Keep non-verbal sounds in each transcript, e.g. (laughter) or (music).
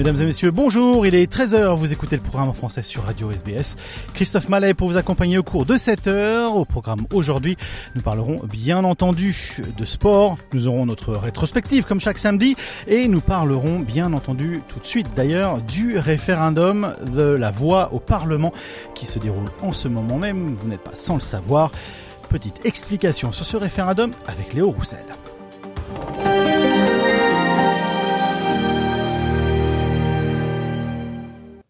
Mesdames et messieurs, bonjour, il est 13h, vous écoutez le programme en français sur Radio SBS. Christophe Mallet pour vous accompagner au cours de cette heure. Au programme aujourd'hui, nous parlerons bien entendu de sport, nous aurons notre rétrospective comme chaque samedi et nous parlerons bien entendu tout de suite d'ailleurs du référendum de la voix au Parlement qui se déroule en ce moment même, vous n'êtes pas sans le savoir. Petite explication sur ce référendum avec Léo Roussel.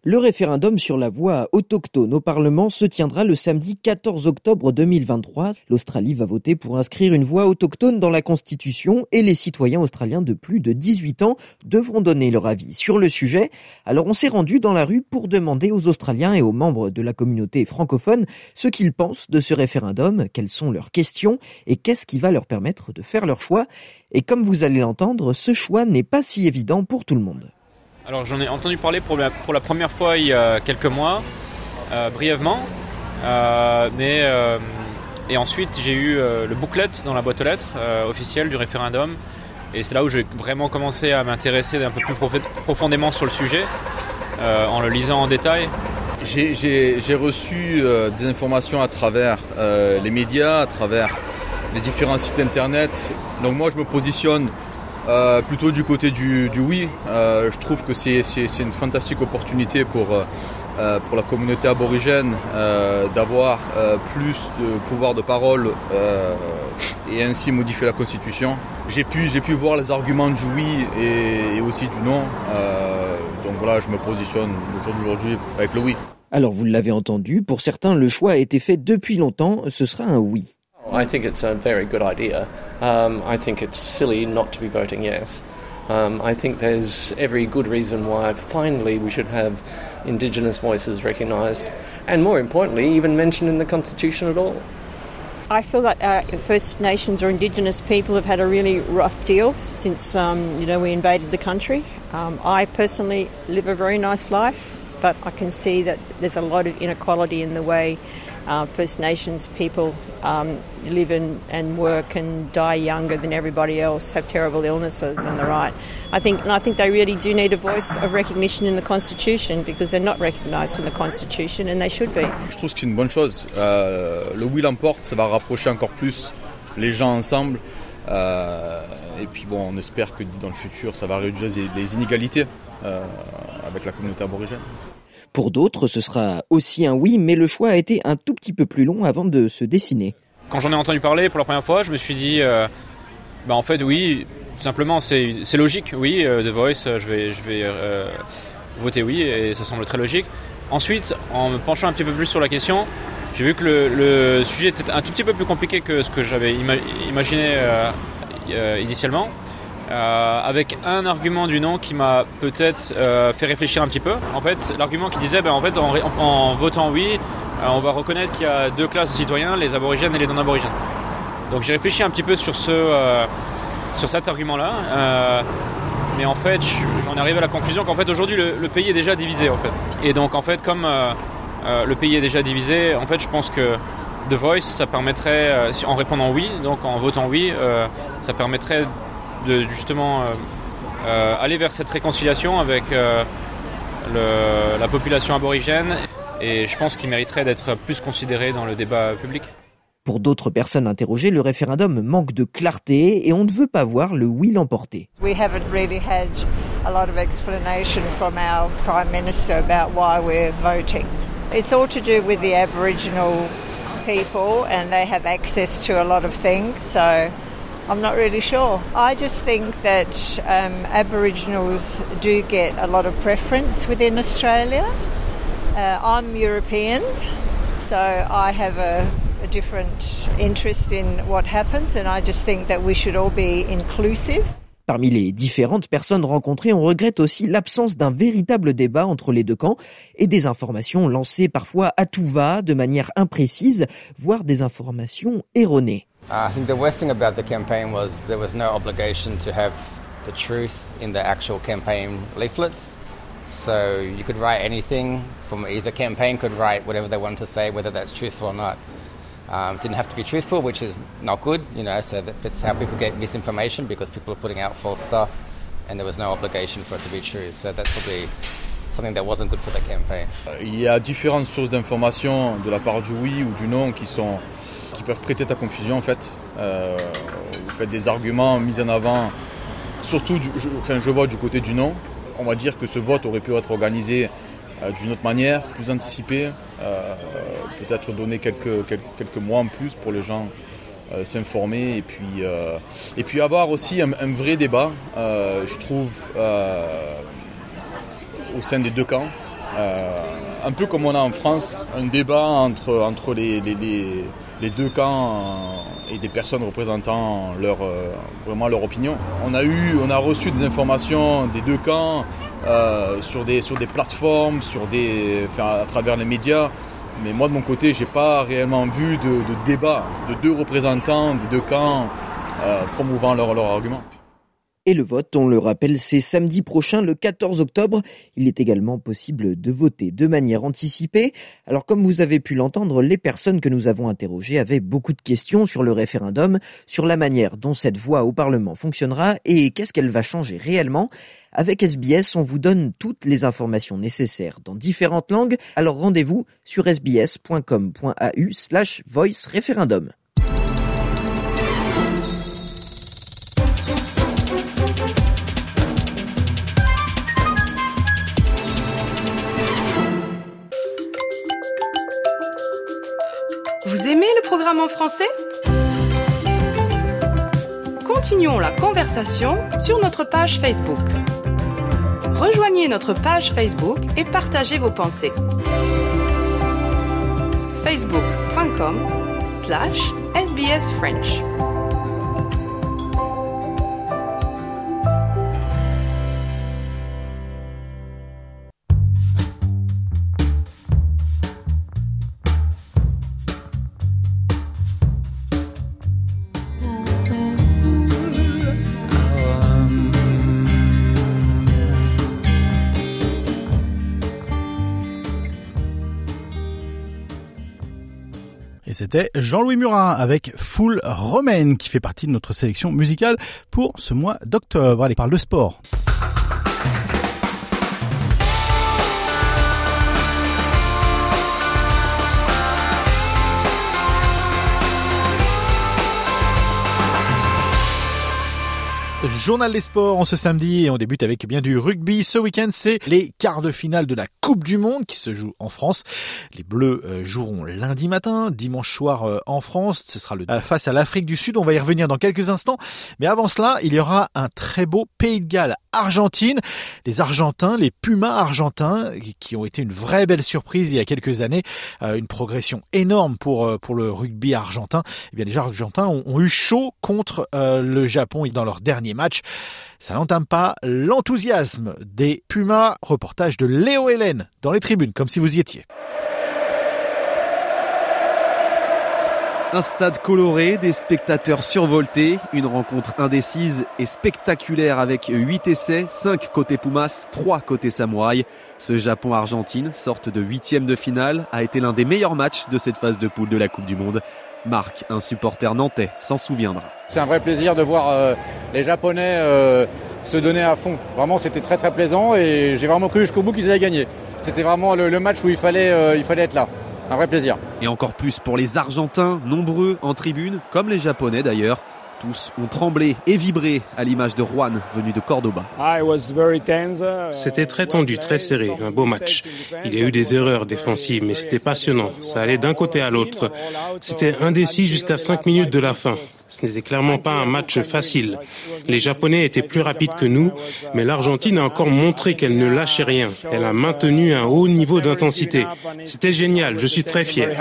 Le référendum sur la voix autochtone au Parlement se tiendra le samedi 14 octobre 2023. L'Australie va voter pour inscrire une voix autochtone dans la Constitution et les citoyens australiens de plus de 18 ans devront donner leur avis sur le sujet. Alors on s'est rendu dans la rue pour demander aux Australiens et aux membres de la communauté francophone ce qu'ils pensent de ce référendum, quelles sont leurs questions et qu'est-ce qui va leur permettre de faire leur choix. Et comme vous allez l'entendre, ce choix n'est pas si évident pour tout le monde. Alors j'en ai entendu parler pour la, première fois il y a quelques mois, euh, brièvement. Euh, mais, euh, et ensuite j'ai eu le booklet dans la boîte aux lettres officielle du référendum. Et c'est là où j'ai vraiment commencé à m'intéresser un peu plus prof profondément sur le sujet, en le lisant en détail. J'ai reçu des informations à travers les médias, à travers les différents sites internet. Donc moi je me positionne euh, plutôt du côté du, du oui. Euh, je trouve que c'est une fantastique opportunité pour, euh, pour la communauté aborigène euh, d'avoir euh, plus de pouvoir de parole et ainsi modifier la constitution. J'ai pu, pu voir les arguments du oui et, et aussi du non. donc voilà, je me positionne au jour d'aujourd'hui avec le oui. Alors vous l'avez entendu, pour certains le choix a été fait depuis longtemps, ce sera un oui. I think it's a very good idea. Um, I think it's silly not to be voting yes. Um, I think there's every good reason why finally we should have Indigenous voices recognised, and more importantly, even mentioned in the Constitution at all. I feel that uh, First Nations or Indigenous people have had a really rough deal since um, you know we invaded the country. Um, I personally live a very nice life, but I can see that there's a lot of inequality in the way uh, First Nations people um, live in, and work and die younger than everybody else, have terrible illnesses and the right. I think, and I think they really do need a voice of recognition in the Constitution because they're not recognised in the Constitution and they should be. Je trouve que c'est une bonne chose. Euh, le oui l'emporte, ça va rapprocher encore plus les gens ensemble. Euh, et puis bon, on espère que dans le futur, ça va réduire les inégalités euh, avec la communauté aborigène. Pour d'autres, ce sera aussi un oui, mais le choix a été un tout petit peu plus long avant de se dessiner. Quand j'en ai entendu parler pour la première fois, je me suis dit, euh, bah en fait oui, tout simplement c'est logique, oui, euh, The Voice, je vais, euh, voter oui, et ça semble très logique. Ensuite, en me penchant un petit peu plus sur la question, j'ai vu que le, sujet était un tout petit peu plus compliqué que ce que j'avais ima imaginé initialement. Euh, avec un argument du non qui m'a peut-être euh, fait réfléchir un petit peu. En fait, l'argument qui disait, ben, en fait, en, votant oui, euh, on va reconnaître qu'il y a deux classes de citoyens, les aborigènes et les non-aborigènes. Donc j'ai réfléchi un petit peu sur ce, sur cet argument-là, mais en fait, j'en ai arrivé à la conclusion qu'en fait aujourd'hui le, le, pays est déjà divisé en fait. Et donc en fait, comme le pays est déjà divisé, en fait, je pense que The Voice, ça permettrait, en répondant oui, donc en votant oui, ça permettrait de justement euh, euh, aller vers cette réconciliation avec euh, le, la population aborigène et je pense qu'il mériterait d'être plus considéré dans le débat public. Pour d'autres personnes interrogées, le référendum manque de clarté et on ne veut pas voir le oui l'emporter. We haven't really had a lot of explanation from our Prime Minister about why we're voting. It's all to do with the Aboriginal people and they have access to a lot of things. So I'm not really sure. I just think that um, Aboriginals do get a lot of preference within Australia. Uh, I'm European, so I have a, a different interest in what happens, and I just think that we should all be inclusive. Parmi les différentes personnes rencontrées, on regrette aussi l'absence d'un véritable débat entre les deux camps et des informations lancées parfois à tout va, de manière imprécise, voire des informations erronées. I think the worst thing about the campaign was there was no obligation to have the truth in the actual campaign leaflets. So you could write anything from either campaign could write whatever they wanted to say, whether that's truthful or not. Um, didn't have to be truthful, which is not good, you know. So that's how people get misinformation because people are putting out false stuff, and there was no obligation for it to be true. So that's probably something that wasn't good for the campaign. Il y a différentes sources d'informations de la part du oui ou du non qui sont qui peuvent prêter à confusion en fait. Euh, vous faites des arguments mis en avant, surtout, je, enfin, je vois du côté du non. On va dire que ce vote aurait pu être organisé euh, d'une autre manière, plus anticipé, euh, peut-être donner quelques, quelques, mois en plus pour les gens s'informer et puis et puis avoir aussi un, vrai débat, je trouve, au sein des deux camps. un peu comme on a en France, un débat entre, entre les, les deux camps et des personnes représentant leur, vraiment leur opinion. On a, eu, on a reçu des informations des deux camps euh, sur, des, plateformes, sur des, à travers les médias. Mais moi de mon côté, j'ai pas réellement vu de, débat de deux représentants des deux camps euh, promouvant leur, leur argument. Et le vote, on le rappelle, c'est samedi prochain, le 14 octobre. Il est également possible de voter de manière anticipée. Alors comme vous avez pu l'entendre, les personnes que nous avons interrogées avaient beaucoup de questions sur le référendum, sur la manière dont cette voix au Parlement fonctionnera et qu'est-ce qu'elle va changer réellement. Avec SBS, on vous donne toutes les informations nécessaires dans différentes langues. Alors rendez-vous sur sbs.com.au slash voice référendum. Français Continuons la conversation sur notre page Facebook. Rejoignez notre page Facebook et partagez vos pensées. facebook.com slash sbsfrench. C'était Jean-Louis Murat avec Full Romaine qui fait partie de notre sélection musicale pour ce mois d'octobre. Allez, parle de sport. Journal des sports en ce samedi et on débute avec bien du rugby. Ce week-end, c'est les quarts de finale de la Coupe du Monde qui se joue en France. Les Bleus euh, joueront lundi matin, dimanche soir euh, en France. Ce sera le euh, face à l'Afrique du Sud. On va y revenir dans quelques instants. Mais avant cela, il y aura un très beau Pays de Galles Argentine. Les Argentins, les Pumas argentins, qui ont été une vraie belle surprise il y a quelques années, une progression énorme pour pour le rugby argentin. Eh bien, les Argentins ont, ont eu chaud contre le Japon dans leur dernier match. Ça n'entame pas l'enthousiasme des Pumas. Reportage de Léo Hélène dans les tribunes, comme si vous y étiez. Un stade coloré, des spectateurs survoltés, une rencontre indécise et spectaculaire avec 8 essais, 5 côté Pumas, 3 côté Samouraï. Ce Japon-Argentine, sorte de huitième de finale, a été l'un des meilleurs matchs de cette phase de poule de la Coupe du Monde. Marc, un supporter nantais, s'en souviendra. C'est un vrai plaisir de voir euh, les Japonais euh, se donner à fond. Vraiment, c'était très très plaisant et j'ai vraiment cru jusqu'au bout qu'ils allaient gagner. C'était vraiment le, le, match où il fallait, euh, il fallait être là. Un vrai plaisir. Et encore plus pour les Argentins, nombreux en tribune, comme les Japonais d'ailleurs. Tous ont tremblé et vibré à l'image de Juan venu de Cordoba. C'était très tendu, très serré, un beau match. Il y a eu des erreurs défensives, mais c'était passionnant. Ça allait d'un côté à l'autre. C'était indécis jusqu'à 5 minutes de la fin. Ce n'était clairement pas un match facile. Les Japonais étaient plus rapides que nous, mais l'Argentine a encore montré qu'elle ne lâchait rien. Elle a maintenu un haut niveau d'intensité. C'était génial, je suis très fier.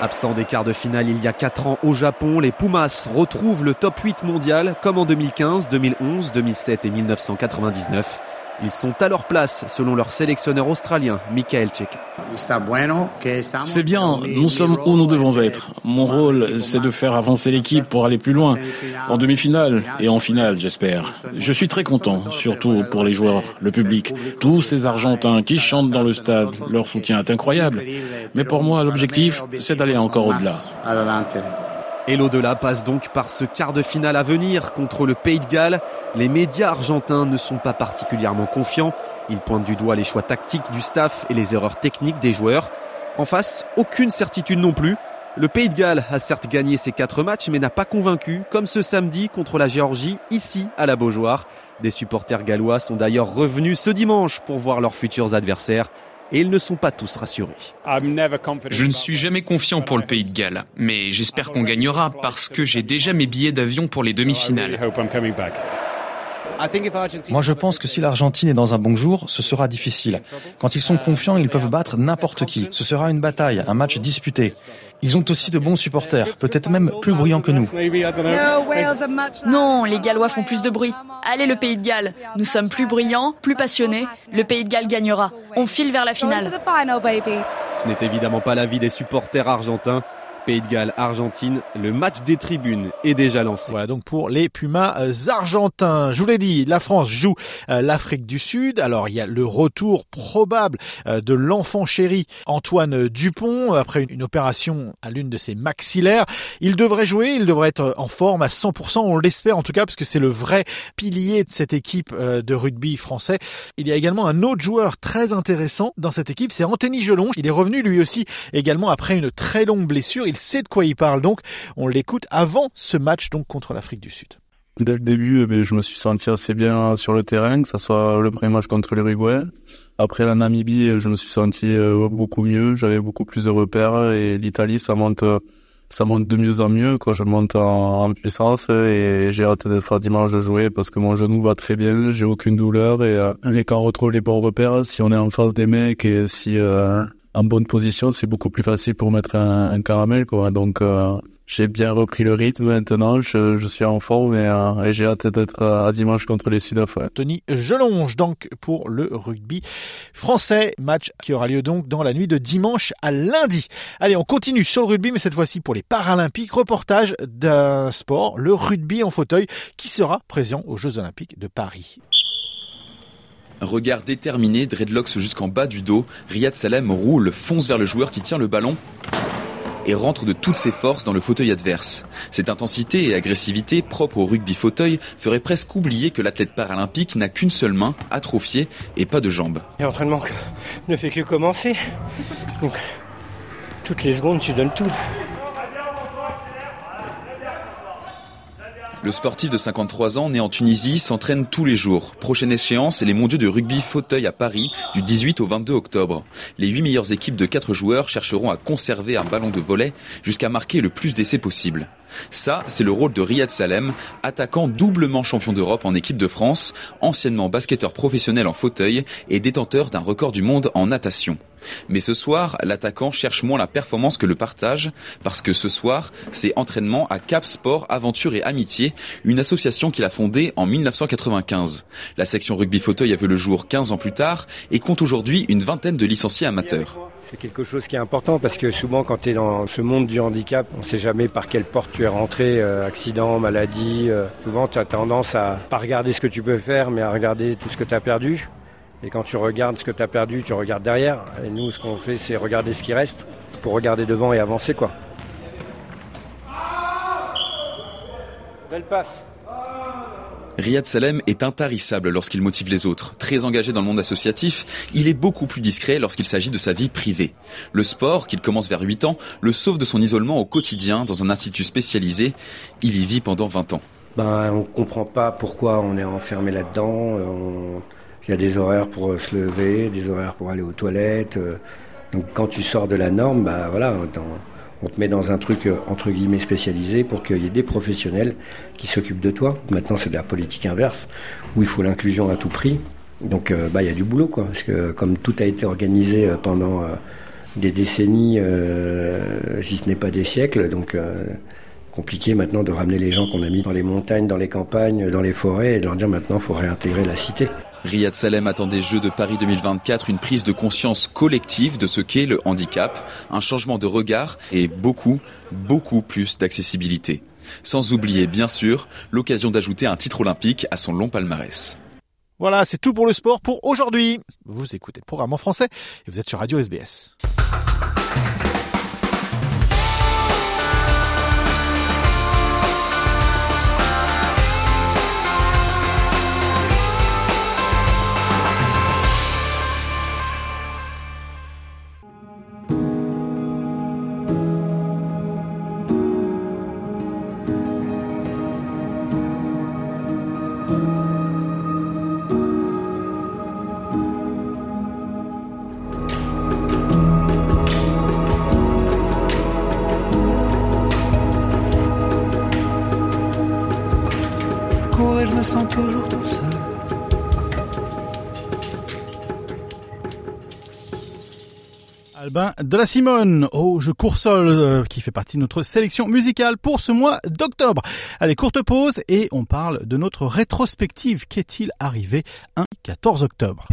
Absent des quarts de finale il y a 4 ans au Japon, les Pumas retrouvent le top 8 mondial comme en 2015, 2011, 2007 et 1999. Ils sont à leur place selon leur sélectionneur australien, Michael Checa. C'est bien, nous sommes où nous devons être. Mon rôle, c'est de faire avancer l'équipe pour aller plus loin, en demi-finale et en finale, j'espère. Je suis très content, surtout pour les joueurs, le public, tous ces Argentins qui chantent dans le stade. Leur soutien est incroyable. Mais pour moi, l'objectif, c'est d'aller encore au-delà. Et l'au-delà passe donc par ce quart de finale à venir contre le Pays de Galles. Les médias argentins ne sont pas particulièrement confiants. Ils pointent du doigt les choix tactiques du staff et les erreurs techniques des joueurs. En face, aucune certitude non plus. Le Pays de Galles a certes gagné ses quatre matchs, mais n'a pas convaincu, comme ce samedi contre la Géorgie, ici à la Beaujoire. Des supporters gallois sont d'ailleurs revenus ce dimanche pour voir leurs futurs adversaires et ils ne sont pas tous rassurés. Je ne suis jamais confiant pour le pays de Galles, mais j'espère qu'on gagnera parce que j'ai déjà mes billets d'avion pour les demi-finales. Moi, je pense que si l'Argentine est dans un bon jour, ce sera difficile. Quand ils sont confiants, ils peuvent battre n'importe qui. Ce sera une bataille, un match disputé. Ils ont aussi de bons supporters, peut-être même plus bruyants que nous. Non, les Gallois font plus de bruit. Allez le Pays de Galles. Nous sommes plus bruyants, plus passionnés. Le Pays de Galles gagnera. On file vers la finale. Ce n'est évidemment pas l'avis des supporters argentins. Pays de Galles, Argentine, le match des tribunes est déjà lancé. Voilà donc pour les Pumas euh, argentins. Je vous l'ai dit, la France joue euh, l'Afrique du Sud. Alors il y a le retour probable euh, de l'enfant chéri Antoine Dupont après une opération à l'une de ses maxillaires. Il devrait jouer, il devrait être en forme à 100%, on l'espère en tout cas parce que c'est le vrai pilier de cette équipe de rugby français. Il y a également un autre joueur très intéressant dans cette équipe, c'est Anthony Gelonge. Il est revenu lui aussi également après une très longue blessure sait de quoi il parle donc. On l'écoute avant ce match donc contre l'Afrique du Sud. Dès le début, eh je me suis senti assez bien sur le terrain, que ce soit le premier match contre l'Uruguay. Après la Namibie, je me suis senti euh, beaucoup mieux, j'avais beaucoup plus de repères et l'Italie, ça monte, de mieux en mieux. Quoi. Je monte en, puissance et j'ai hâte d'être dimanche de jouer parce que mon genou va très bien, j'ai aucune douleur et, et quand on retrouve les bons repères, si on est en face des mecs et si euh, en bonne position, c'est beaucoup plus facile pour mettre un, caramel, quoi. Donc, euh, j'ai bien repris le rythme maintenant, je, suis en forme et, euh, j'ai hâte d'être euh, à dimanche contre les Sud-Af. Tony Gelonge donc pour le rugby français, match qui aura lieu donc dans la nuit de dimanche à lundi. Allez, on continue sur le rugby mais cette fois-ci pour les Paralympiques, reportage d'un sport, le rugby en fauteuil qui sera présent aux Jeux Olympiques de Paris. Regard déterminé, dreadlocks jusqu'en bas du dos, Riyad Salem roule, fonce vers le joueur qui tient le ballon et rentre de toutes ses forces dans le fauteuil adverse. Cette intensité et agressivité propre au rugby fauteuil ferait presque oublier que l'athlète paralympique n'a qu'une seule main, atrophiée, et pas de jambes. L'entraînement ne fait que commencer. Donc, toutes les secondes, tu donnes tout. Le sportif de 53 ans, né en Tunisie, s'entraîne tous les jours. Prochaine échéance, les mondiaux de rugby fauteuil à Paris, du 18 au 22 octobre. Les 8 meilleures équipes de 4 joueurs chercheront à conserver un ballon de volet jusqu'à marquer le plus d'essais possible. Ça, c'est le rôle de Riyad Salem, attaquant doublement champion d'Europe en équipe de France, anciennement basketteur professionnel en fauteuil et détenteur d'un record du monde en natation. Mais ce soir, l'attaquant cherche moins la performance que le partage, parce que ce soir, c'est entraînement à Cap Sport, Aventure et Amitié, une association qu'il a fondée en 1995. La section rugby fauteuil a vu le jour 15 ans plus tard et compte aujourd'hui une vingtaine de licenciés amateurs. C'est quelque chose qui est important parce que souvent quand tu dans ce monde du handicap, on ne sait jamais par quelle porte tu es rentré, euh, accident, maladie. Euh, souvent tu as tendance à pas regarder ce que tu peux faire mais à regarder tout ce que tu as perdu. Et quand tu regardes ce que tu as perdu, tu regardes derrière. Et nous, ce qu'on fait, c'est regarder ce qui reste pour regarder devant et avancer, quoi. Belle passe. Riyad Salem est intarissable lorsqu'il motive les autres. Très engagé dans le monde associatif, il est beaucoup plus discret lorsqu'il s'agit de sa vie privée. Le sport, qu'il commence vers 8 ans, le sauve de son isolement au quotidien dans un institut spécialisé. Il y vit pendant 20 ans. Ben, on comprend pas pourquoi on est enfermé là-dedans. Il y a des horaires pour se lever, des horaires pour aller aux toilettes. Donc quand tu sors de la norme, bah voilà, on te met dans un truc euh, entre guillemets spécialisé pour qu'il y ait des professionnels qui s'occupent de toi. Maintenant, c'est de la politique inverse où il faut l'inclusion à tout prix. Donc, euh, bah, il y a du boulot, quoi. Parce que comme tout a été organisé euh, pendant des décennies, si ce n'est pas des siècles, donc compliqué maintenant de ramener les gens qu'on a mis dans les montagnes, dans les campagnes, dans les forêts et de leur dire maintenant, il faut réintégrer la cité. Riyad Salem attend des Jeux de Paris 2024 une prise de conscience collective de ce qu'est le handicap, un changement de regard et beaucoup, beaucoup plus d'accessibilité. Sans oublier, bien sûr, l'occasion d'ajouter un titre olympique à son long palmarès. Voilà, c'est tout pour le sport pour aujourd'hui. Vous écoutez le programme en français et vous êtes sur Radio SBS. De la Simone, oh je cours seul, euh, qui fait partie de notre sélection musicale pour ce mois d'octobre. Allez, courte pause et on parle de notre rétrospective. Qu'est-il arrivé un 14 octobre?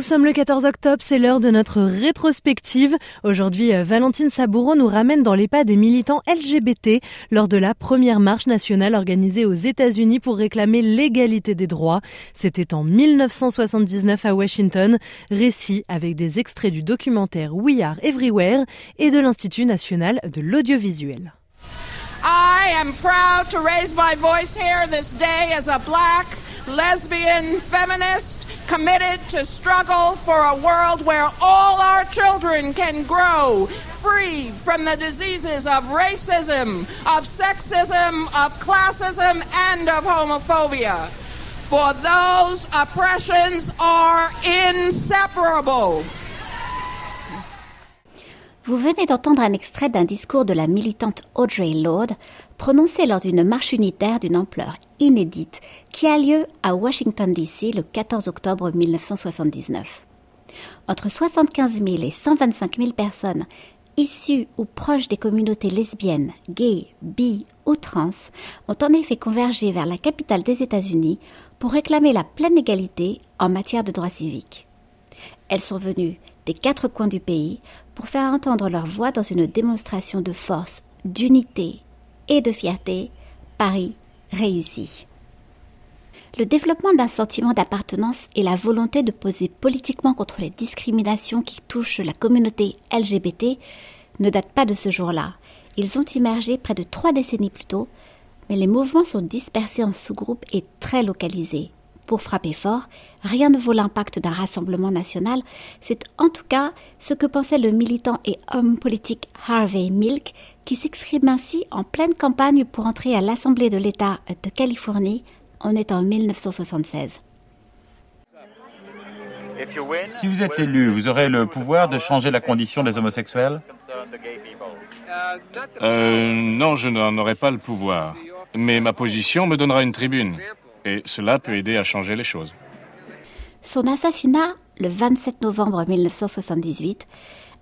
Nous sommes le 14 octobre, c'est l'heure de notre rétrospective. Aujourd'hui, euh, Valentine Saboureau nous ramène dans les pas des militants LGBT lors de la première marche nationale organisée aux États-Unis pour réclamer l'égalité des droits. C'était en 1979 à Washington. Récit avec des extraits du documentaire We Are Everywhere et de l'Institut national de l'audiovisuel. I am proud to raise my voice here this day as a black, lesbian, feminist committed to struggle for a world where all our children can grow free from the diseases of racism, of sexism, of classism, and of homophobia. For those oppressions are inseparable. Vous venez d'entendre un extrait d'un discours de la militante Audrey Lorde prononcé lors d'une marche unitaire d'une ampleur inédite qui a lieu à Washington DC le 14 octobre 1979. Entre 75 000 et 125 000 personnes issues ou proches des communautés lesbiennes, gays, bi ou trans ont en effet convergé vers la capitale des États-Unis pour réclamer la pleine égalité en matière de droits civiques. Elles sont venues des quatre coins du pays pour faire entendre leur voix dans une démonstration de force, d'unité et de fierté, Paris réussi. Le développement d'un sentiment d'appartenance et la volonté de poser politiquement contre les discriminations qui touchent la communauté LGBT ne datent pas de ce jour-là. Ils ont émergé près de trois décennies plus tôt, mais les mouvements sont dispersés en sous-groupes et très localisés. Pour frapper fort, rien ne vaut l'impact d'un rassemblement national. C'est en tout cas ce que pensait le militant et homme politique Harvey Milk, qui s'exprime ainsi en pleine campagne pour entrer à l'Assemblée de l'État de Californie. On est en 1976. Si vous êtes élu, vous aurez le pouvoir de changer la condition des homosexuels? Euh, Non, je n'en aurai pas le pouvoir. Mais ma position me donnera une tribune. Et cela peut aider à changer les choses. Son assassinat, le 27 novembre 1978,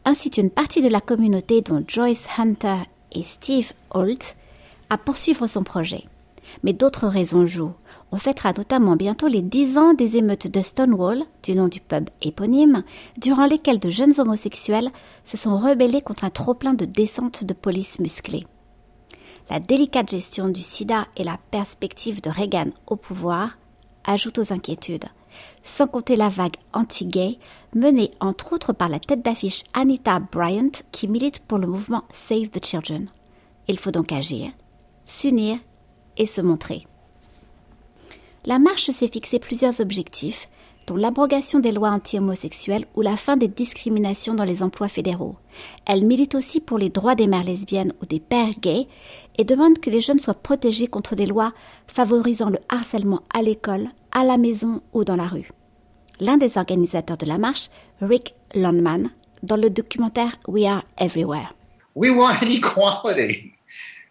incite une partie de la communauté dont Joyce Hunter et Steve Holt à poursuivre son projet. Mais d'autres raisons jouent. On fêtera notamment bientôt les dix ans des émeutes de Stonewall, du nom du pub éponyme, durant lesquelles de jeunes homosexuels se sont rebellés contre un trop-plein de descente de police musclée la délicate gestion du sida et la perspective de Reagan au pouvoir ajoutent aux inquiétudes. Sans compter la vague anti-gay, menée entre autres par la tête d'affiche Anita Bryant, qui milite pour le mouvement Save the Children. Il faut donc agir, s'unir et se montrer. La marche s'est fixé plusieurs objectifs, dont l'abrogation des lois anti-homosexuelles ou la fin des discriminations dans les emplois fédéraux. Elle milite aussi pour les droits des mères lesbiennes ou des pères gays et demande que les jeunes soient protégés contre des lois favorisant le harcèlement à l'école, à la maison ou dans la rue. L'un des organisateurs de la marche, Rick Landman, dans le documentaire We Are Everywhere. We want (laughs) equality.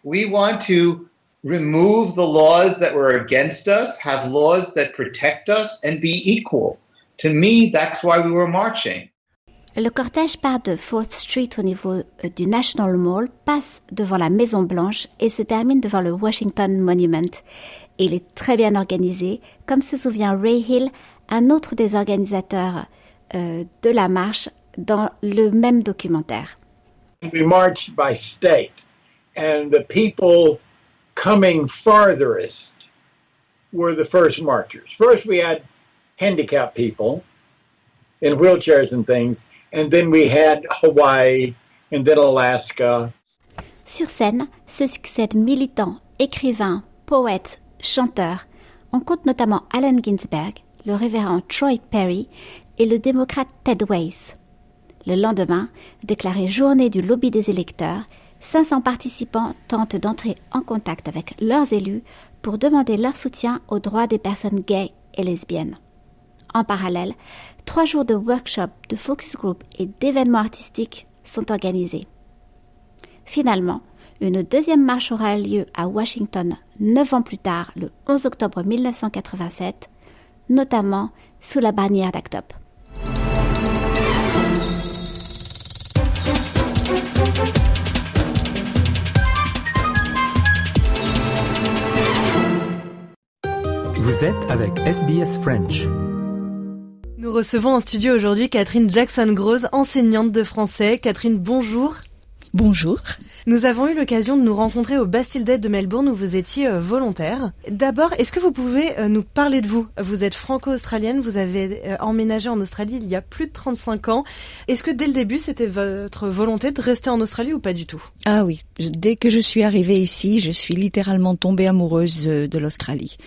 We want to remove the laws that were against us, have laws that protect us, and be equal. To me, that's why we were marching. Le cortège part de 4th Street au niveau euh, du National Mall, passe devant la Maison Blanche et se termine devant le Washington Monument. il est très bien organisé, comme se souvient Ray Hill, un autre des organisateurs euh, de la marche, dans le même documentaire. We marched by state, and the people coming farthest were the first marchers. First, we had handicapped people in wheelchairs and things, and then we had Hawaii, and then Alaska. Sur scène se succèdent militants, écrivains, poètes, chanteurs. On compte notamment Allen Ginsberg, le révérend Troy Perry et le démocrate Ted Weiss. Le lendemain, déclaré journée du lobby des électeurs, 500 participants tentent d'entrer en contact avec leurs élus pour demander leur soutien aux droits des personnes gays et lesbiennes. En parallèle, trois jours de workshops, de focus group et d'événements artistiques sont organisés. Finalement, une deuxième marche aura lieu à Washington neuf ans plus tard, le 11 octobre 1987, notamment sous la bannière d'ACTOP. Avec SBS French. Nous recevons en studio aujourd'hui Catherine Jackson-Gross, enseignante de français. Catherine, bonjour. Bonjour. Nous avons eu l'occasion de nous rencontrer au Bastille de Melbourne où vous étiez euh, volontaire. D'abord, est-ce que vous pouvez euh, nous parler de vous? Vous êtes franco-australienne, vous avez euh, emménagé en Australie il y a plus de 35 ans. Est-ce que dès le début, c'était votre volonté de rester en Australie ou pas du tout? Ah oui, dès que je suis arrivée ici, je suis littéralement tombée amoureuse de l'Australie.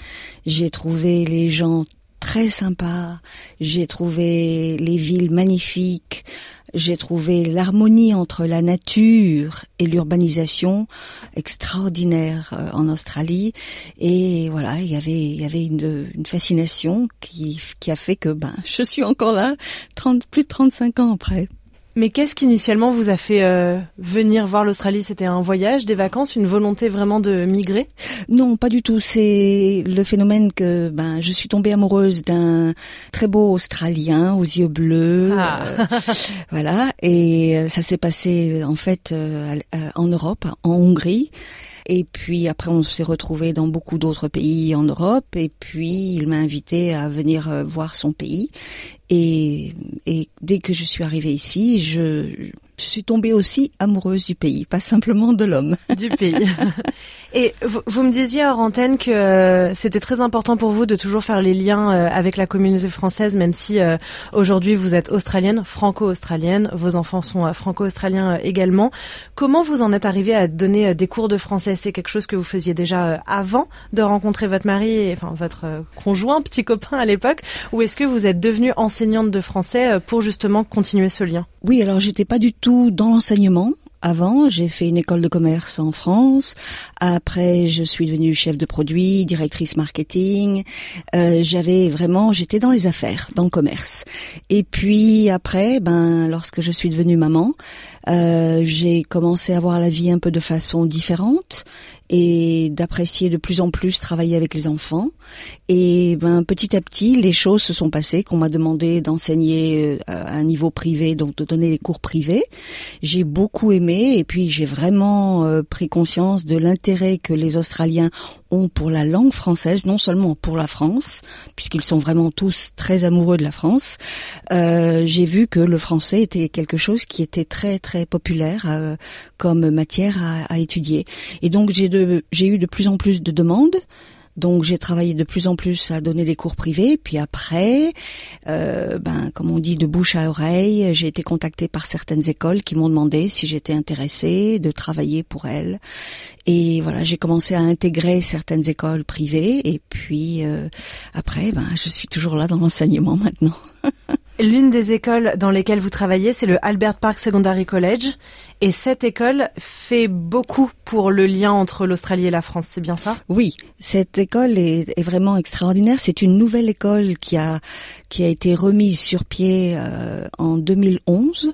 J'ai trouvé les gens très sympas, j'ai trouvé les villes magnifiques, j'ai trouvé l'harmonie entre la nature et l'urbanisation extraordinaire euh, en Australie. Et voilà, il y avait, il y avait une, une fascination qui, qui a fait que ben, je suis encore là, 30, plus de 35 ans après. Mais qu'est-ce qu'initialement vous a fait euh, venir voir l'Australie? C'était un voyage, des vacances, une volonté vraiment de migrer? Non, pas du tout. C'est le phénomène que ben je suis tombée amoureuse d'un très beau Australien aux yeux bleus, ah. euh, voilà. Et euh, ça s'est passé en fait en Europe, en Hongrie. Et puis après, on s'est retrouvé dans beaucoup d'autres pays en Europe. Et puis, il m'a invité à venir voir son pays. Et, et dès que je suis arrivée ici, je, je suis tombée aussi amoureuse du pays, pas simplement de l'homme. (laughs) Du pays. (laughs) Et vous, me disiez hors antenne que euh, c'était très important pour vous de toujours faire les liens euh, avec la communauté française, même si euh, aujourd'hui vous êtes australienne, franco-australienne, vos enfants sont franco-australiens également. Comment vous en êtes arrivé à donner des cours de français? C'est quelque chose que vous faisiez déjà avant de rencontrer votre mari, enfin votre conjoint, (laughs) petit copain à l'époque, ou est-ce que vous êtes devenue enseignante de français pour justement continuer ce lien? Oui, alors j'étais pas du tout dans l'enseignement avant, j'ai fait une école de commerce en France. Après, je suis devenue chef de produit, directrice marketing. Euh, j'avais vraiment, j'étais dans les affaires, dans le commerce. Et puis après, ben, lorsque je suis devenue maman, euh, j'ai commencé à voir la vie un peu de façon différente et d'apprécier de plus en plus travailler avec les enfants. Et ben petit à petit, les choses se sont passées. Qu'on m'a demandé d'enseigner euh, à un niveau privé, donc de donner les cours privés. J'ai beaucoup aimé et puis j'ai vraiment euh, pris conscience de l'intérêt que les Australiens ont pour la langue française, non seulement pour la France, puisqu'ils sont vraiment tous très amoureux de la France. Euh, j'ai vu que le français était quelque chose qui était très très populaire euh, comme matière à, à, étudier. Et donc j'ai j'ai eu de plus en plus de demandes Donc j'ai travaillé de plus en plus à donner des cours privés. Puis après, euh, ben comme on dit de bouche à oreille, j'ai été contactée par certaines écoles qui m'ont demandé si j'étais intéressée de travailler pour elles. Et voilà, j'ai commencé à intégrer certaines écoles privées. Et puis euh, après, ben je suis toujours là dans l'enseignement maintenant. (laughs) L'une des écoles dans lesquelles vous travaillez, c'est le Albert Park Secondary College. Et cette école fait beaucoup pour le lien entre l'Australie et la France, c'est bien ça? Oui, cette école est, vraiment extraordinaire. C'est une nouvelle école qui a qui a été remise sur pied euh, en 2011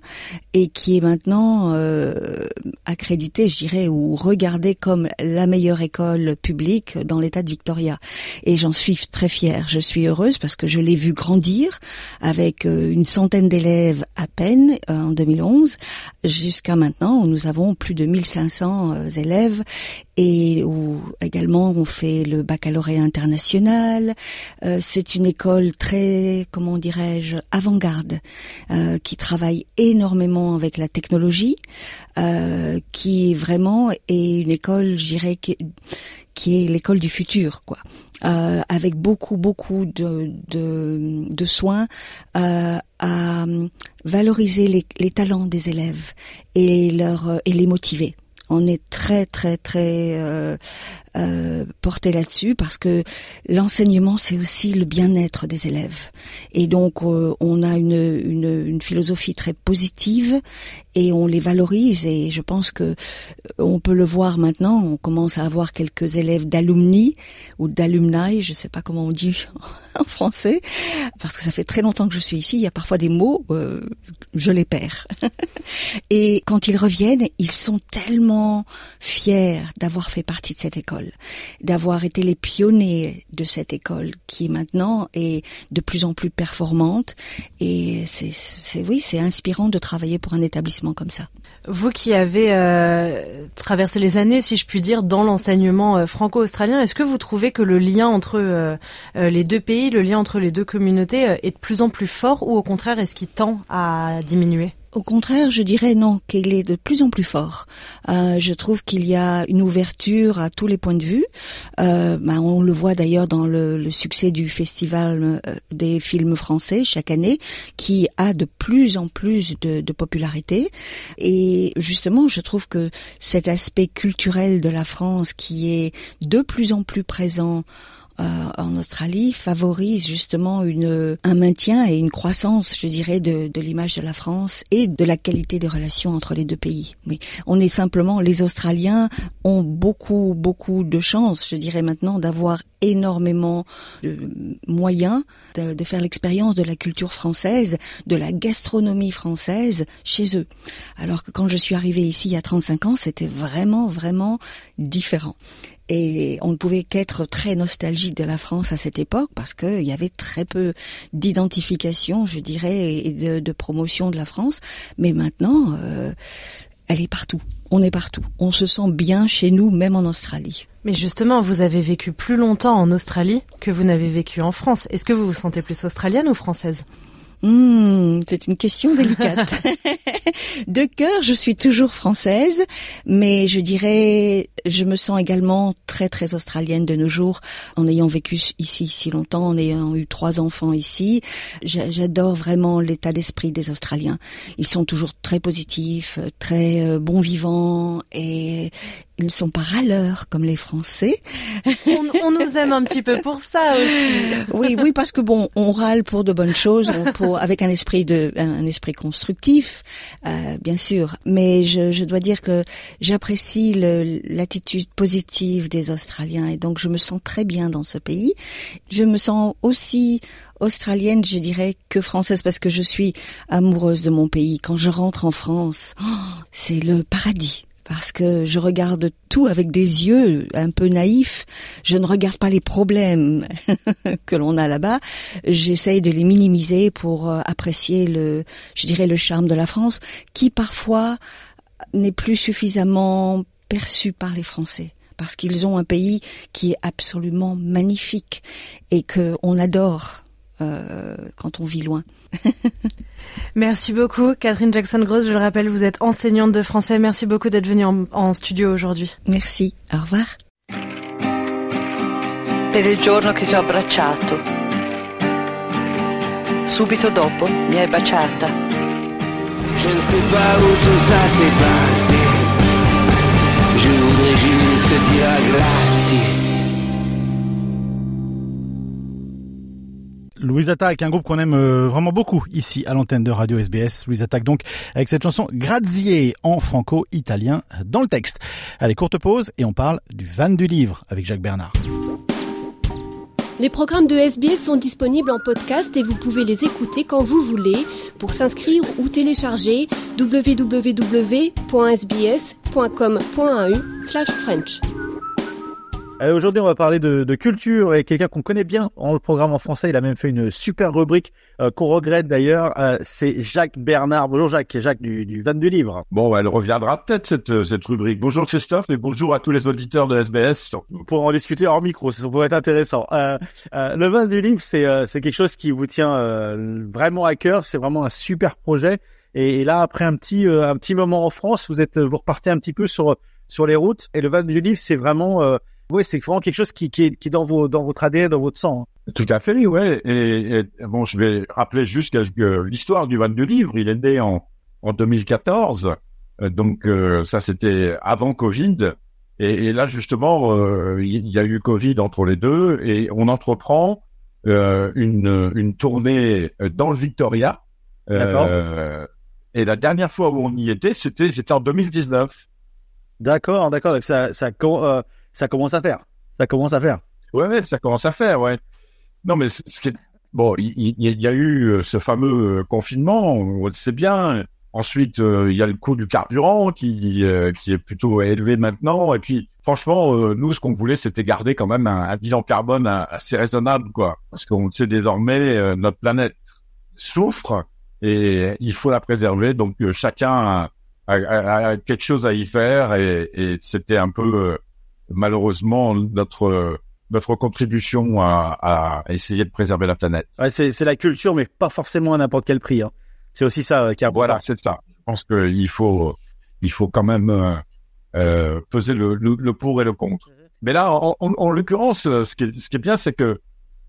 et qui est maintenant euh, accréditée, je dirais, ou regardée comme la meilleure école publique dans l'État de Victoria. Et j'en suis très fière. Je suis heureuse parce que je l'ai vu grandir avec euh, une centaine d'élèves à peine en 2011 jusqu'à maintenant où nous avons plus de 1500 euh, élèves et où également on fait le baccalauréat international. Euh, c'est une école très, comment dirais-je, avant-garde, euh, qui travaille énormément avec la technologie, qui vraiment est une école, qui, qui est l'école du futur, quoi. Euh, avec beaucoup beaucoup de, de, de soins euh, à valoriser les, les, talents des élèves et leur et les motiver. On est très très très euh, euh, porté là-dessus parce que l'enseignement c'est aussi le bien-être des élèves. Et donc euh, on a une, une, une, philosophie très positive et on les valorise et je pense que euh, on peut le voir maintenant. On commence à avoir quelques élèves d'alumni ou d'alumni je sais pas comment on dit (laughs) en français parce que ça fait très longtemps que je suis ici il y a parfois des mots euh, je les perds. (laughs) Et quand ils reviennent ils sont tellement fiers d'avoir fait partie de cette école d'avoir été les pionniers de cette école qui maintenant est de plus en plus performante. Et c'est, oui, c'est inspirant de travailler pour un établissement comme ça. Vous qui avez euh, traversé les années, si je puis dire, dans l'enseignement euh, franco-australien, est-ce que vous trouvez que le lien entre euh, les deux pays, le lien entre les deux communautés est de plus en plus fort ou au contraire est-ce qu'il tend à diminuer? Au contraire, je dirais non, qu'il est de plus en plus fort. Euh, je trouve qu'il y a une ouverture à tous les points de vue. Euh, ben, on le voit d'ailleurs dans le, le, succès du festival euh, des films français chaque année, qui a de plus en plus de, de popularité. Et justement, je trouve que cet aspect culturel de la France, qui est de plus en plus présent en Australie favorise justement une, un maintien et une croissance, je dirais, de, de l'image de la France et de la qualité des relations entre les deux pays. Oui, on est simplement, les Australiens ont beaucoup, beaucoup de chance, je dirais maintenant, d'avoir énormément de moyens de, de faire l'expérience de la culture française, de la gastronomie française chez eux. Alors que quand je suis arrivée ici il y a 35 ans, c'était vraiment, vraiment différent. Et on ne pouvait qu'être très nostalgique de la France à cette époque parce qu'il y avait très peu d'identification, je dirais, et de, de, promotion de la France. Mais maintenant, euh, elle est partout. On est partout. On se sent bien chez nous, même en Australie. Mais justement, vous avez vécu plus longtemps en Australie que vous n'avez vécu en France. Est-ce que vous vous sentez plus australienne ou française? Mmh, c'est une question délicate. (laughs) de cœur, je suis toujours française, mais je dirais, je me sens également très très australienne de nos jours, en ayant vécu ici si longtemps, en ayant eu trois enfants ici. J'adore vraiment l'état d'esprit des Australiens. Ils sont toujours très positifs, très euh, bons vivants et ils ne sont pas râleurs comme les Français. On, on, nous aime un petit peu pour ça aussi. (laughs) Oui, oui, parce que bon, on râle pour de bonnes choses, pour avec un esprit de un, esprit constructif, euh, bien sûr. Mais je, je dois dire que j'apprécie l'attitude positive des Australiens et donc je me sens très bien dans ce pays. Je me sens aussi australienne, je dirais, que française parce que je suis amoureuse de mon pays. Quand je rentre en France, oh, c'est le paradis parce que je regarde tout avec des yeux un peu naïfs. Je ne regarde pas les problèmes (laughs) que l'on a là-bas. J'essaye de les minimiser pour euh, apprécier le, je dirais, le charme de la France, qui parfois n'est plus suffisamment perçu par les Français parce qu'ils ont un pays qui est absolument magnifique et que on adore euh, quand on vit loin. (laughs) Merci beaucoup, Catherine Jackson-Gross. Je le rappelle, vous êtes enseignante de français. Merci beaucoup d'être venue en, en studio aujourd'hui. Merci. Au revoir. per il giorno che ti ho abbracciato. Subito dopo mi hai baciata. Je ne sais pas où tout ça s'est passé. Je voudrais juste dire grazie. Louise Attaque, un groupe qu'on aime euh, vraiment beaucoup ici à l'antenne de Radio SBS. Louise Attaque donc avec cette chanson Grazie en franco-italien dans le texte. Allez, courte pause et on parle du van du livre avec Jacques Bernard. Les programmes de SBS sont disponibles en podcast et vous pouvez les écouter quand vous voulez. Pour s'inscrire ou télécharger, www.sbs.com.au/french. Euh, aujourd'hui, on va parler de, de culture et quelqu'un qu'on connaît bien en le programme en français. Il a même fait une super rubrique euh, qu'on regrette d'ailleurs. Euh, c'est Jacques Bernard. Bonjour Jacques, Jacques du, du Van du Livre. Bon, elle reviendra peut-être cette, cette rubrique. Bonjour Christophe et bonjour à tous les auditeurs de SBS. Pour en discuter hors micro, ça pourrait être intéressant. le Van du Livre, c'est c'est quelque chose qui vous tient vraiment à cœur. C'est vraiment un super projet. Et, et, là, après un petit un petit moment en France, vous êtes vous repartez un petit peu sur sur les routes. Et le Van du Livre, c'est vraiment oui, c'est vraiment quelque chose qui, qui, est, qui est dans, vos, dans votre ADN, dans votre sang. Hein. Tout à fait, ouais. Et, et, bon, je vais rappeler juste que, l'histoire du van du livre, il est né en, en 2014. Euh, donc euh, ça, c'était avant Covid. Et, et là, justement, euh, il y a eu Covid entre les deux. Et on entreprend une, une tournée dans le Victoria. et la dernière fois où on y était, c'était c'était en 2019. D'accord, d'accord. Donc ça, ça, ça commence à faire. Ça commence à faire. Ouais, ouais, ça commence à faire, ouais. Non, mais ce qui bon, il, y a eu euh, ce fameux euh, confinement, on le sait bien. Ensuite, euh, il y a le coût du carburant qui qui est plutôt élevé maintenant. Et puis, franchement, nous, ce qu'on voulait, c'était garder quand même un, bilan carbone assez raisonnable, quoi. Parce qu'on sait désormais, notre planète souffre et il faut la préserver. Donc, chacun a, quelque chose à y faire et c'était un peu malheureusement notre notre contribution à, à, essayer de préserver la planète. Ouais, c'est la culture, mais pas forcément à n'importe quel prix. Hein. C'est aussi ça euh, qui est Voilà, c'est ça. Je pense qu'il faut il faut quand même euh, euh, peser le, le, pour et le contre. Mais là, en, en, l'occurrence, ce qui est, ce qui est bien, c'est que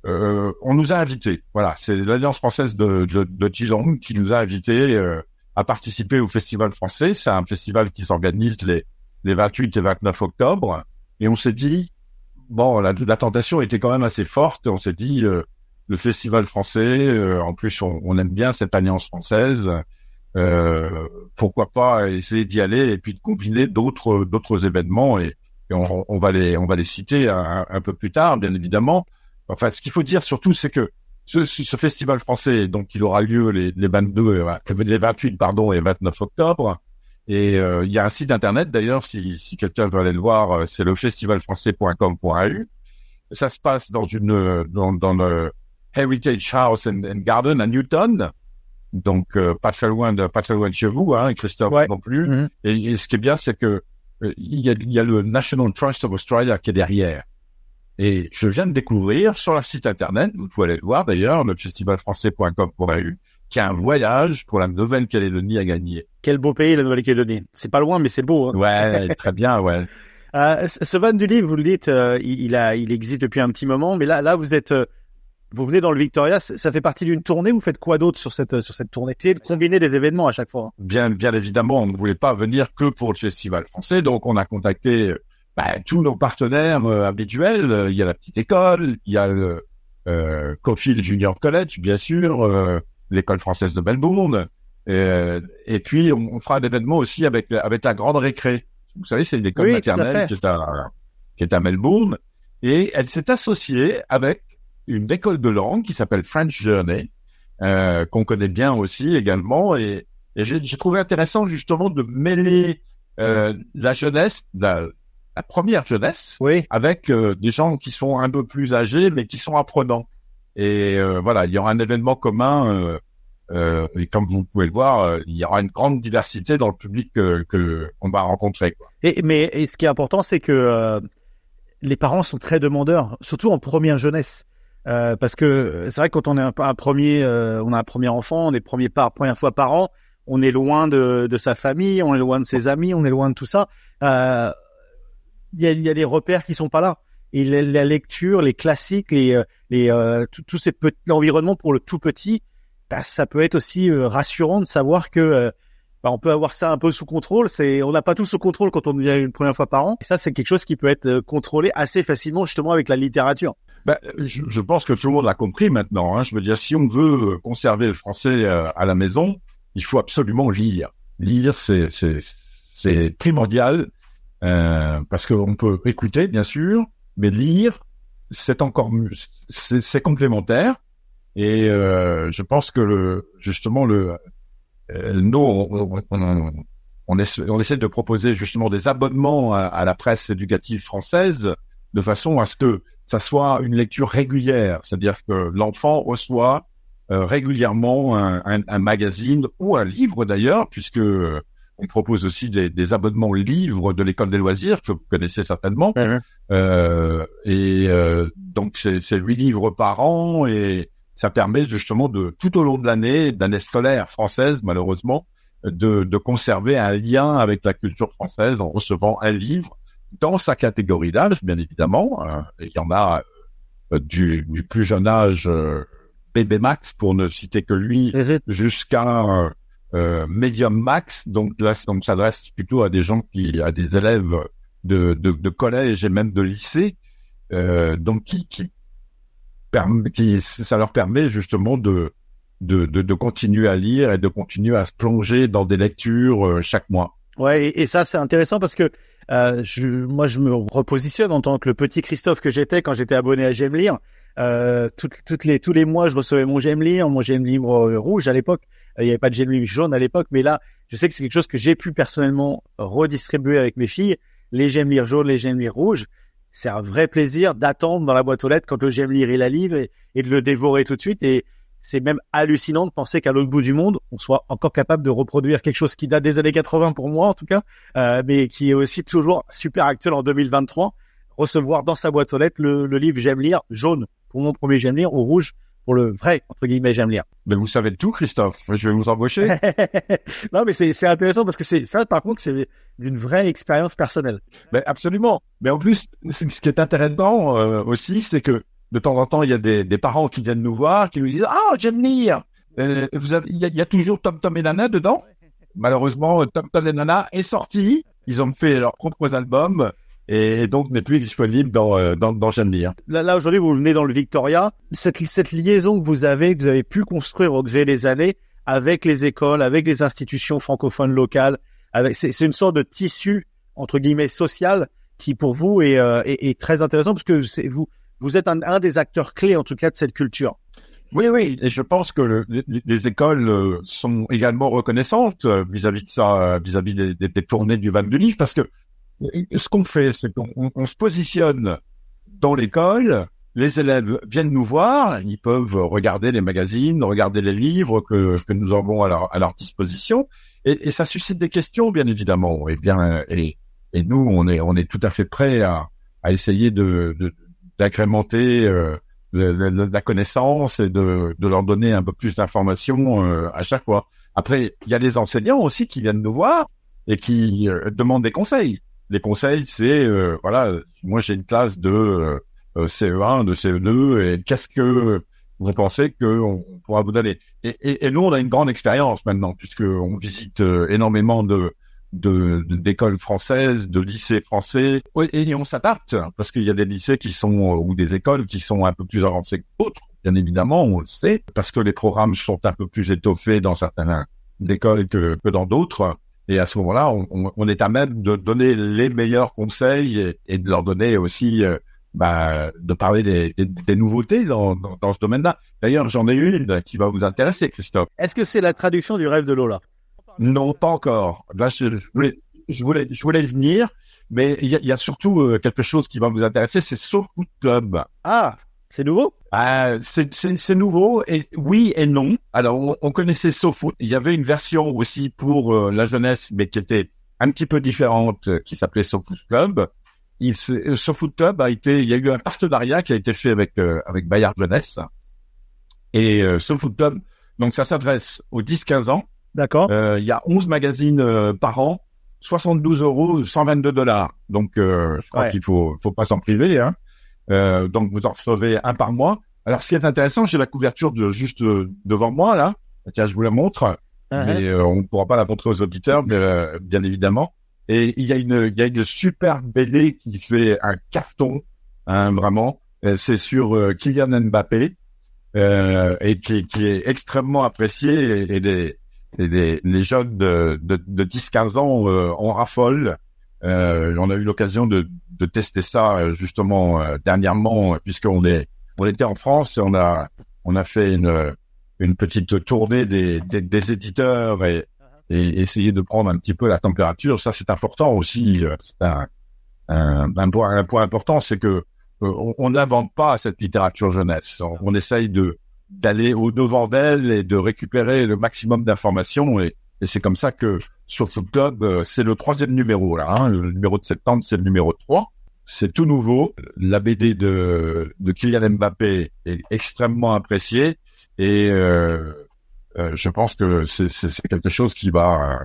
euh, on nous a invités. Voilà, c'est l'Alliance française de, de, de Geelong qui nous a invités euh, à participer au Festival français. C'est un festival qui s'organise les, les 28 et 29 octobre. Et on s'est dit, bon, la, la, tentation était quand même assez forte. On s'est dit, euh, le festival français, euh, en plus, on, on, aime bien cette alliance française. Euh, pourquoi pas essayer d'y aller et puis de combiner d'autres d'autres événements et, et on, on, va les on va les citer un, peu plus tard, bien évidemment. Enfin, ce qu'il faut dire surtout, c'est que ce, ce, festival français, donc, il aura lieu les, les 22, les 28 pardon et 29 octobre. Et euh, il y a un site internet d'ailleurs, si, si quelqu'un veut aller le voir, euh, c'est le festivalfrançais.com.au. Ça se passe dans une dans, dans le Heritage House and, Garden à Newton, donc euh, pas très loin de pas très loin de chez vous, hein, Christophe non plus. Mm-hmm. et, ce qui est bien, c'est que il y, a, y a le National Trust of Australia qui est derrière. Et je viens de découvrir sur leur site internet, vous pouvez aller le voir d'ailleurs, le festivalfrançais.com.au, qui a un voyage pour la Nouvelle-Calédonie à gagner. Quel beau pays, la Nouvelle-Calédonie. C'est pas loin, mais c'est beau. Hein. Ouais, très bien, ouais. (laughs) Euh, ce van du livre, vous le dites, euh, il, a, il existe depuis un petit moment, mais là, là, vous êtes, euh, vous venez dans le Victoria. Ça fait partie d'une tournée. Vous faites quoi d'autre sur cette, sur cette tournée? Essayez de combiner des événements à chaque fois. Hein. Bien, bien évidemment, on ne voulait pas venir que pour le festival français, donc on a contacté bah, tous nos partenaires habituels. Il y a la petite école, il y a le Cofield Junior College, bien sûr l'école française de Melbourne. Et, et puis, on, fera un événement aussi avec, avec la Grande Récré. Vous savez, c'est une école maternelle qui est, à, qui est à Melbourne. Et elle s'est associée avec une école de langue qui s'appelle French Journey, euh, qu'on connaît bien aussi également. Et, et j'ai trouvé intéressant justement de mêler euh, la jeunesse, la, la première jeunesse, oui. avec euh, des gens qui sont un peu plus âgés, mais qui sont apprenants. Et euh, voilà, il y aura un événement commun. Euh, euh, et comme vous pouvez le voir, il y aura une grande diversité dans le public que, que on va rencontrer. Et mais ce qui est important, c'est que les parents sont très demandeurs, surtout en première jeunesse. Euh, parce que c'est vrai que quand on est un, premier, euh, on a un premier enfant, on est premier par première fois par an, on est loin de, de, sa famille, on est loin de ses amis, on est loin de tout ça. Il y, a, y a les repères qui sont pas là. et la, lecture, les classiques, les, euh, les euh, tout, l'environnement pour le tout petit, bah, ça peut être aussi euh, rassurant de savoir que euh, bah, on peut avoir ça un peu sous contrôle. C'est on n'a pas tout sous contrôle quand on vient une première fois par an. Ça, c'est quelque chose qui peut être euh, contrôlé assez facilement justement avec la littérature. Ben, je, pense que tout le monde l'a compris maintenant. Hein. Je veux dire, si on veut conserver le français à la maison, il faut absolument lire. Lire, c'est c'est primordial euh, parce qu'on peut écouter, bien sûr, mais lire, c'est encore mieux. C'est complémentaire. Et euh, je pense que le, justement le euh, nous on, on, on, essaie, on essaie de proposer justement des abonnements à, à la presse éducative française de façon à ce que ça soit une lecture régulière, c'est-à-dire que l'enfant reçoit euh, régulièrement un, un, un, magazine ou un livre d'ailleurs, puisque euh, on propose aussi des, des, abonnements livres de l'école des loisirs que vous connaissez certainement. Mmh. Euh, et euh, donc c'est huit livres par an et ça permet justement de tout au long de l'année, d'année scolaire française malheureusement, de, de conserver un lien avec la culture française en recevant un livre dans sa catégorie d'âge, bien évidemment. Euh, il y en a euh, du, du, plus jeune âge, euh, bébé max, pour ne citer que lui, jusqu'à medium max. Donc là, on s'adresse plutôt à des gens qui, à des élèves de, de, de collège et même de lycée, donc qui, qui, qui, ça leur permet justement de, de, de, continuer à lire et de continuer à se plonger dans des lectures chaque mois. Ouais, et, ça c'est intéressant parce que euh, je, moi, je me repositionne en tant que le petit Christophe que j'étais quand j'étais abonné à J'aime lire. Euh, toutes, toutes les, tous les mois, je recevais mon J'aime lire, mon J'aime livre rouge à l'époque. Il n'y avait pas de J'aime livre jaune à l'époque, mais là, je sais que c'est quelque chose que j'ai pu personnellement redistribuer avec mes filles. Les J'aime lire jaunes, les J'aime lire rouges. C'est un vrai plaisir d'attendre dans la boîte aux lettres quand le J'aime lire il la livre et, de le dévorer tout de suite. Et c'est même hallucinant de penser qu'à l'autre bout du monde, on soit encore capable de reproduire quelque chose qui date des années 80 pour moi en tout cas, euh, mais qui est aussi toujours super actuel en 2023. Recevoir dans sa boîte aux lettres le, le livre J'aime lire jaune pour mon premier J'aime lire ou rouge pour le vrai entre guillemets J'aime lire. Mais vous savez tout, Christophe. Je vais vous embaucher. (laughs) non, mais c'est intéressant parce que c'est ça, par contre, c'est une vraie expérience personnelle. Mais absolument. Mais en plus, ce qui est intéressant euh, aussi, c'est que de temps en temps, il y a des, des, parents qui viennent nous voir, qui nous disent Ah, j'aime lire. Euh, vous avez, il, y a, il y a toujours Tom Tom et Nana dedans. Malheureusement, Tom Tom et Nana est sorti. Ils ont fait leurs propres albums et donc n'est plus disponible dans dans, dans J'aime lire. Là, là aujourd'hui, vous venez dans le Victoria. Cette cette liaison que vous avez, que vous avez pu construire au gré des années avec les écoles, avec les institutions francophones locales, avec c'est une sorte de tissu entre guillemets social qui pour vous est, euh, est, est très intéressant parce que c'est vous vous êtes un, un, des acteurs clés, en tout cas, de cette culture. Oui, oui, et je pense que le, les, les, écoles sont également reconnaissantes vis-à-vis de ça, vis-à-vis des, des, des, tournées du Van du Livre, parce que ce qu'on fait, c'est qu'on on se positionne dans l'école, les élèves viennent nous voir, ils peuvent regarder les magazines, regarder les livres que, nous avons à leur, disposition, et, ça suscite des questions, bien évidemment. Et bien, et, nous, on est, on est tout à fait prêts à, essayer de, d'agrémenter euh, la connaissance et de, leur donner un peu plus d'informations euh, à chaque fois. Après, il y a des enseignants aussi qui viennent nous voir et qui euh, demandent des conseils. Les conseils, c'est euh, voilà, moi j'ai une classe de euh, CE1, de CE2, et qu'est-ce que vous pensez qu'on pourra vous donner? Et, et, et, nous, on a une grande expérience maintenant, puisque on visite énormément de de d'écoles françaises, de lycées français, et, on s'adapte parce qu'il y a des lycées qui sont ou des écoles qui sont un peu plus avancées que d'autres, bien évidemment, on le sait, parce que les programmes sont un peu plus étoffés dans certaines écoles que, que dans d'autres. Et à ce moment-là, on, on, est à même de donner les meilleurs conseils et, et de leur donner aussi, euh, bah, de parler des, des, des nouveautés dans, dans, dans ce domaine-là. D'ailleurs, j'en ai une qui va vous intéresser, Christophe. Est-ce que c'est la traduction du rêve de Lola? Non, pas encore. Là, je, je, voulais, je voulais, je voulais venir, mais il y a, y a, surtout euh, quelque chose qui va vous intéresser, c'est SoFoot Club. Ah, c'est nouveau? Euh, C'est nouveau, et oui et non. Alors, on, on connaissait SoFoot. Il y avait une version aussi pour euh, la jeunesse, mais qui était un petit peu différente, euh, qui s'appelait SoFoot Club. Il, euh, SoFoot Club a été, il y a eu un partenariat qui a été fait avec avec Bayard Jeunesse. Et euh, SoFoot Club, donc ça s'adresse aux 10-15 ans. D'accord. Euh, il y a 11 magazines euh, par an, 72 euros, 122 dollars. Donc, euh, je crois ouais. qu'il faut, faut pas s'en priver. Hein. Euh, donc vous en recevez un par mois. Alors ce qui est intéressant, j'ai la couverture de juste euh, devant moi là. Tiens, je vous la montre, Uh-huh. mais euh, on ne pourra pas la montrer aux auditeurs, mais, euh, bien évidemment. Et il y a une, il y a une super BD qui fait un carton, hein, vraiment. Euh, C'est sur euh, Kylian Mbappé euh, et qui, qui est extrêmement apprécié et, et les, et les, les jeunes de, de, de 10-15 ans euh, en raffolent. Euh, on a eu l'occasion de, de tester ça euh, justement euh, dernièrement puisqu'on est on était en France et on a on a fait une une petite tournée des, des, des éditeurs et, et essayer de prendre un petit peu la température. Ça c'est important aussi. euh, C'est un, un, un point un point important, c'est que euh, on n'invente pas cette littérature jeunesse. On, on essaye de d'aller au devant d'elle et de récupérer le maximum d'informations et, et c'est comme ça que sur ce club, euh, c'est le troisième numéro là. Hein, le numéro de septembre, c'est le numéro 3. C'est tout nouveau. La BD de, de Kylian Mbappé est extrêmement appréciée et euh, euh, je pense que c'est quelque chose qui va.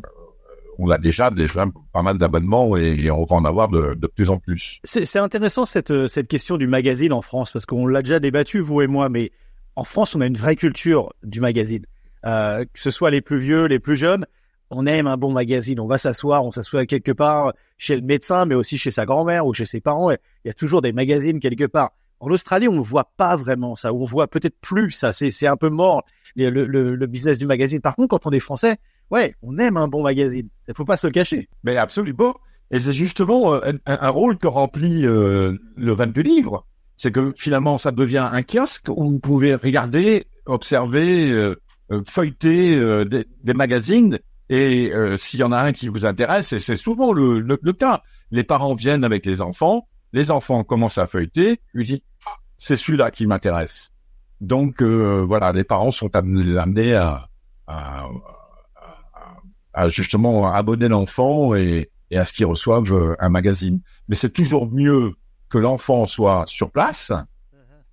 on a déjà déjà pas mal d'abonnements et, on va en avoir de, plus en plus. C'est intéressant cette, cette question du magazine en France, parce qu'on l'a déjà débattu, vous et moi, mais en France, on a une vraie culture du magazine. Que ce soit les plus vieux, les plus jeunes, on aime un bon magazine. On va s'asseoir, on s'assoit quelque part chez le médecin, mais aussi chez sa grand-mère ou chez ses parents. Il y a toujours des magazines quelque part. En Australie, on ne voit pas vraiment ça. On voit peut-être plus ça. C'est un peu mort, le, le, business du magazine. Par contre, quand on est français, ouais, on aime un bon magazine. Il faut pas se le cacher. Mais absolument. Et c'est justement euh, un, rôle que remplit euh, le van du livre. C'est que finalement, ça devient un kiosque où vous pouvez regarder, observer, euh, feuilleter des magazines. Et euh, s'il y en a un qui vous intéresse, et c'est souvent le, le, le cas, les parents viennent avec les enfants, les enfants commencent à feuilleter, lui disent ah, c'est celui-là qui m'intéresse. Donc euh, voilà, les parents sont amenés, amenés à, à, à justement abonner l'enfant et, et à ce qu'il reçoive euh, un magazine. Mais c'est toujours mieux que l'enfant soit sur place,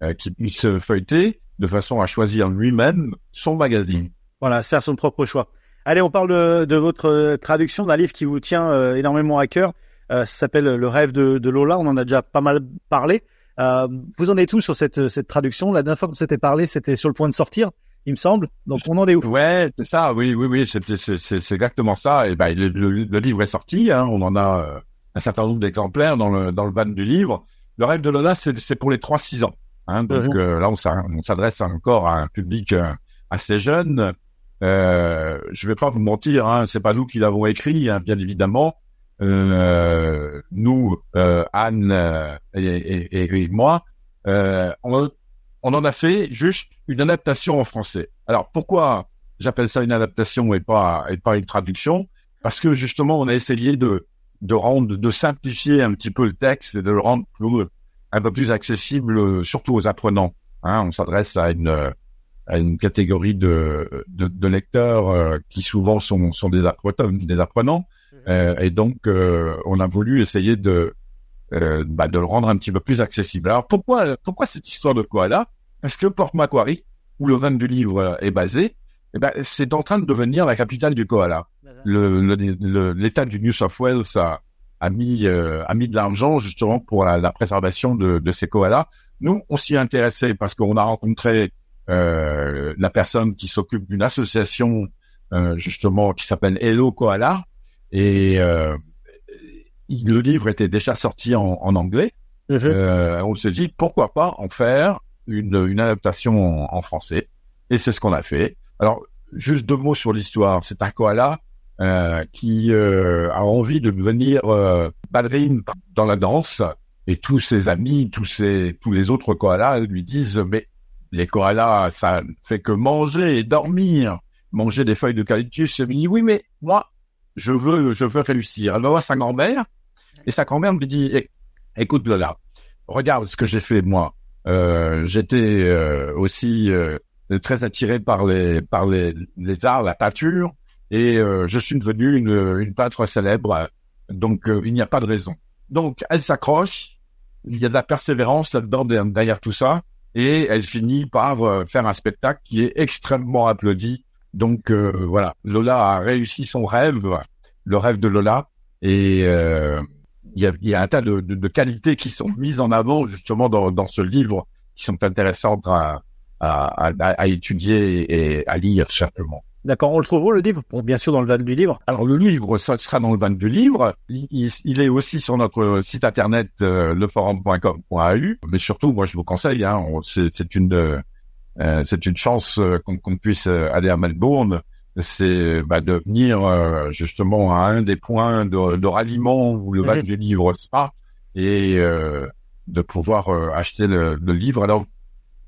euh, qu'il puisse feuilleter de façon à choisir lui-même son magazine. Voilà, faire son propre choix. Allez, on parle de, de votre euh, traduction d'un livre qui vous tient euh, énormément à cœur. Euh, ça s'appelle Le rêve de, de Lola. On en a déjà pas mal parlé. Euh, vous en êtes où sur cette, cette traduction? La dernière fois qu'on s'était parlé, c'était sur le point de sortir, il me semble. Donc on en est où? Ouais, c'est ça. Oui, oui, oui. C'est, exactement ça. Et ben, le, le, le livre est sorti. Hein, on en a euh, un certain nombre d'exemplaires dans le dans le van du livre. Le rêve de Lola, c'est, pour les 3-6 ans. Hein, donc Mhm. euh, là, on, s'a- on s'adresse encore à un public euh, assez jeune. Euh, je vais pas vous mentir, hein, c'est pas nous qui l'avons écrit, hein, bien évidemment. Euh, nous, euh, Anne euh, et, moi, euh, on, on en a fait juste une adaptation en français. Alors pourquoi j'appelle ça une adaptation et pas une traduction? Parce que justement, on a essayé de de rendre, de simplifier un petit peu le texte et de le rendre un peu plus accessible, surtout aux apprenants. Hein, on s'adresse à une à une catégorie de, de, de lecteurs euh, qui souvent sont, sont des apprenants, des apprenants. Euh, et donc, euh, on a voulu essayer de, euh, bah, de le rendre un petit peu plus accessible. Alors, pourquoi, pourquoi cette histoire de koala? Parce que Port Macquarie, où le van du livre est basé, eh ben, c'est en train de devenir la capitale du koala. Le, le, le- l'État du New South Wales a, a mis, euh, a mis de l'argent justement pour la, la préservation de, de ces koalas. Nous, on s'y intéressait parce qu'on a rencontré euh, la personne qui s'occupe d'une association euh, justement qui s'appelle Hello Koala et euh, le livre était déjà sorti en, en anglais. Euh, on s'est dit pourquoi pas en faire une, une adaptation en, en français et c'est ce qu'on a fait. Alors juste deux mots sur l'histoire. C'est un koala euh, qui euh, a envie de devenir euh, ballerine dans la danse et tous ses amis, tous ses tous les autres koalas lui disent mais les koalas ça fait que manger et dormir, manger des feuilles d'eucalyptus. Et il dit oui mais moi je veux je veux réussir. Elle va voir sa grand-mère et sa grand-mère lui dit Eh, écoute Lola, regarde ce que j'ai fait moi. Euh, J'étais euh, aussi euh, très attiré par les par les, les arts, la peinture, et euh, je suis devenu une, une peintre célèbre. Donc euh, il n'y a pas de raison. Donc elle s'accroche, il y a de la persévérance là-dedans derrière tout ça, et elle finit par euh, faire un spectacle qui est extrêmement applaudi. Donc euh, voilà, Lola a réussi son rêve, le rêve de Lola, et euh, il y a, y a un tas de, de, de, qualités qui sont mises en avant justement dans, dans ce livre, qui sont intéressantes à, à, à, à étudier et à lire simplement. D'accord, on le trouve où le livre? Bon, bien sûr dans le van du livre. Alors le livre, ça sera dans le van du livre. Il, il est aussi sur notre site internet euh, leforum.com.au. Mais surtout, moi je vous conseille, hein, c'est une euh, c'est une chance euh, qu'on puisse euh, aller à Melbourne. C'est bah, de venir euh, justement à un des points de, de ralliement où le van mhm. du livre sera et de pouvoir acheter le, le livre. Alors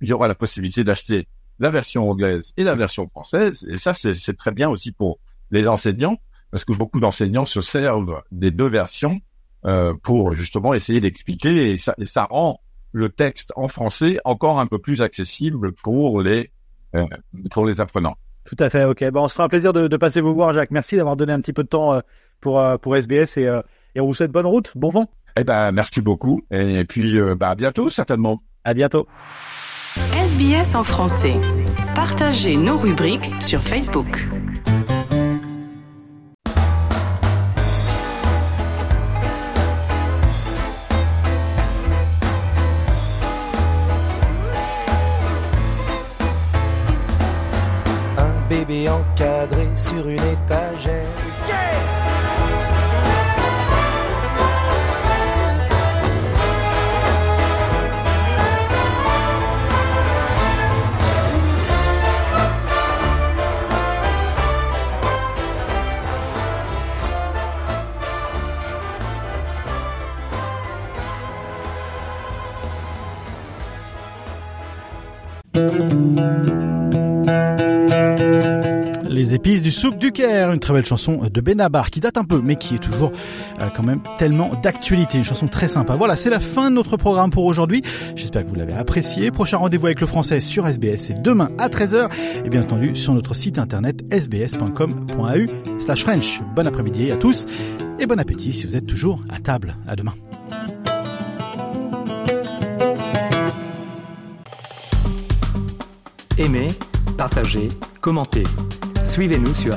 il y aura la possibilité d'acheter la version anglaise et la version française. Et ça, c'est très bien aussi pour les enseignants, parce que beaucoup d'enseignants se servent des deux versions euh, pour justement essayer d'expliquer, et ça, et ça rend le texte en français encore un peu plus accessible pour les euh, pour les apprenants. Tout à fait. Ok. Bon, on se fera un plaisir de, de passer vous voir, Jacques. Merci d'avoir donné un petit peu de temps euh, pour pour SBS et, et on vous souhaite bonne route, bon vent. Eh ben, merci beaucoup. Et, puis, bah, à bientôt, certainement. À bientôt. SBS en français. Partagez nos rubriques sur Facebook. Une très belle chanson de Benabar qui date un peu mais qui est toujours euh, quand même tellement d'actualité, une chanson très sympa. Voilà, c'est la fin de notre programme pour aujourd'hui. J'espère que vous l'avez apprécié. Prochain rendez-vous avec le français sur SBS, c'est demain à 13h et bien entendu sur notre site internet sbs.com.au slash French. Bon après-midi à tous et bon appétit si vous êtes toujours à table. À demain. Aimez, partagez, commentez. Suivez-nous sur